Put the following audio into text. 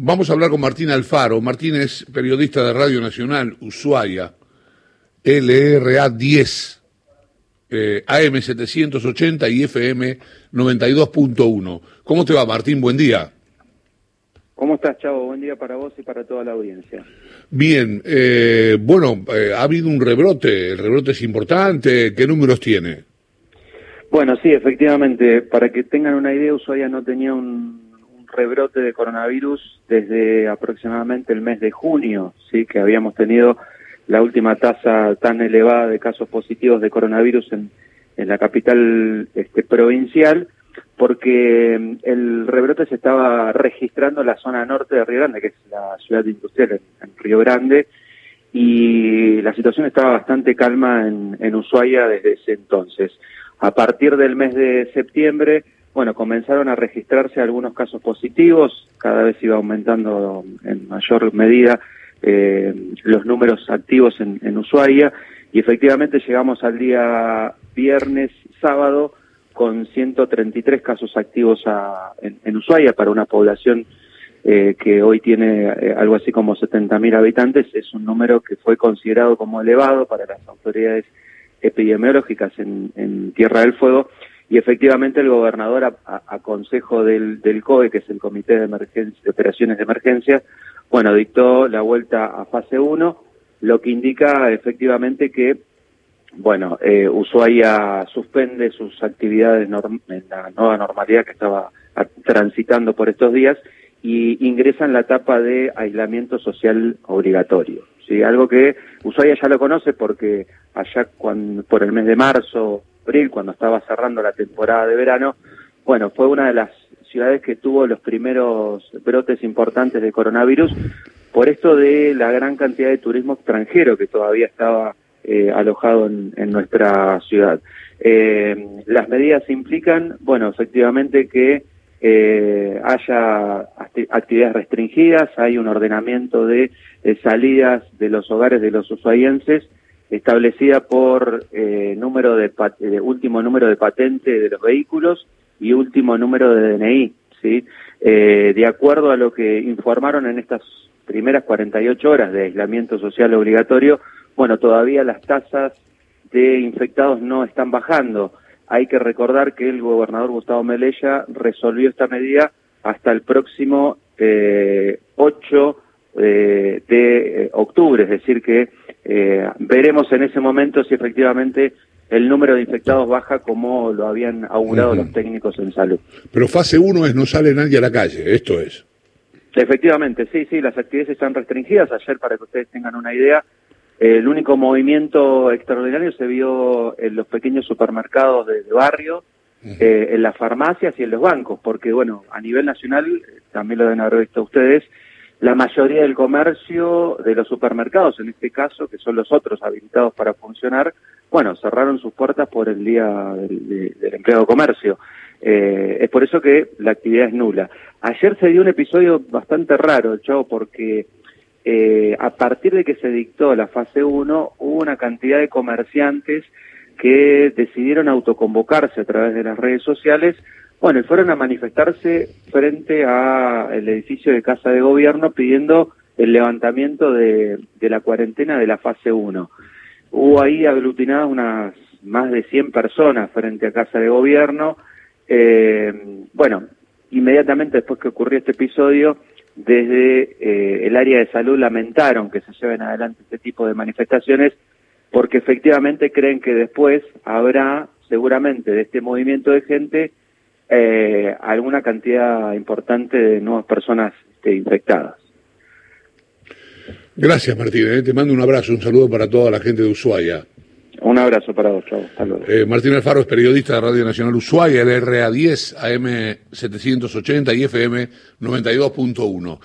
Vamos a hablar con Martín Alfaro. Martín es periodista de Radio Nacional, Ushuaia, LRA 10, eh, AM 780 y FM 92.1. ¿Cómo te va, Martín? Buen día. ¿Cómo estás, Chavo? Buen día para vos y para toda la audiencia. Bien, eh, bueno, eh, ha habido un rebrote, el rebrote es importante, ¿qué números tiene? Bueno, sí, efectivamente, para que tengan una idea, Ushuaia no tenía un, rebrote de coronavirus desde aproximadamente el mes de junio, sí, que habíamos tenido la última tasa tan elevada de casos positivos de coronavirus en, en la capital este, provincial porque mm, el rebrote se estaba registrando en la zona norte de Río Grande, que es la ciudad industrial en, Río Grande, y la situación estaba bastante calma en, en Ushuaia desde ese entonces. A partir del mes de septiembre, bueno, comenzaron a registrarse algunos casos positivos, cada vez iba aumentando en mayor medida eh, los números activos en, Ushuaia, y efectivamente llegamos al día viernes, sábado, con 133 casos activos en, Ushuaia para una población eh, que hoy tiene eh, algo así como 70.000 habitantes, es un número que fue considerado como elevado para las autoridades epidemiológicas en, Tierra del Fuego y efectivamente el gobernador a, consejo del, del, COE, que es el Comité de, Emergencia, Operaciones de Emergencia, bueno, dictó la vuelta a fase 1, lo que indica efectivamente que bueno, eh, Ushuaia suspende sus actividades en la nueva normalidad que estaba transitando por estos días y ingresa en la etapa de aislamiento social obligatorio. ¿sí? Algo que Ushuaia ya lo conoce porque allá cuando, por el mes de marzo, abril, cuando estaba cerrando la temporada de verano, bueno, fue una de las ciudades que tuvo los primeros brotes importantes de coronavirus por esto de la gran cantidad de turismo extranjero que todavía estaba eh, alojado en, nuestra ciudad. Eh, las medidas implican, bueno, efectivamente que eh, haya actividades restringidas, hay un ordenamiento de, salidas de los hogares de los usuarienses establecida por número de, último número de patente de los vehículos y último número de DNI, ¿sí? de acuerdo a lo que informaron en estas primeras 48 horas de aislamiento social obligatorio, bueno, todavía las tasas de infectados no están bajando. Hay que recordar que el gobernador Gustavo Melella resolvió esta medida hasta el próximo eh, 8 eh, de eh, octubre, es decir que eh, veremos en ese momento si efectivamente el número de infectados baja como lo habían augurado los técnicos en salud. Pero fase 1 es no sale nadie a la calle, esto es. Efectivamente, sí, sí, las actividades están restringidas. Ayer, para que ustedes tengan una idea, el único movimiento extraordinario se vio en los pequeños supermercados de, barrio, eh, en las farmacias y en los bancos, porque bueno, a nivel nacional, también lo deben haber visto ustedes, la mayoría del comercio de los supermercados, en este caso, que son los otros habilitados para funcionar, bueno, cerraron sus puertas por el día del, empleado de comercio. Eh, es por eso que la actividad es nula. Ayer se dio un episodio bastante raro, Chavo, porque eh, a partir de que se dictó la fase 1, hubo una cantidad de comerciantes que decidieron autoconvocarse a través de las redes sociales, bueno, y fueron a manifestarse frente al edificio de Casa de Gobierno pidiendo el levantamiento de, la cuarentena de la fase 1. Hubo ahí aglutinadas unas más de 100 personas frente a Casa de Gobierno. Eh, bueno, inmediatamente después que ocurrió este episodio, desde eh, el área de salud lamentaron que se lleven adelante este tipo de manifestaciones porque efectivamente creen que después habrá seguramente de este movimiento de gente eh, alguna cantidad importante de nuevas personas este, infectadas. Gracias Martín, eh. te mando un abrazo, un saludo para toda la gente de Ushuaia. Un abrazo para vos, chao. Eh, Martín Alfaro es periodista de Radio Nacional Ushuaia, el RA10, AM 780 y FM 92.1.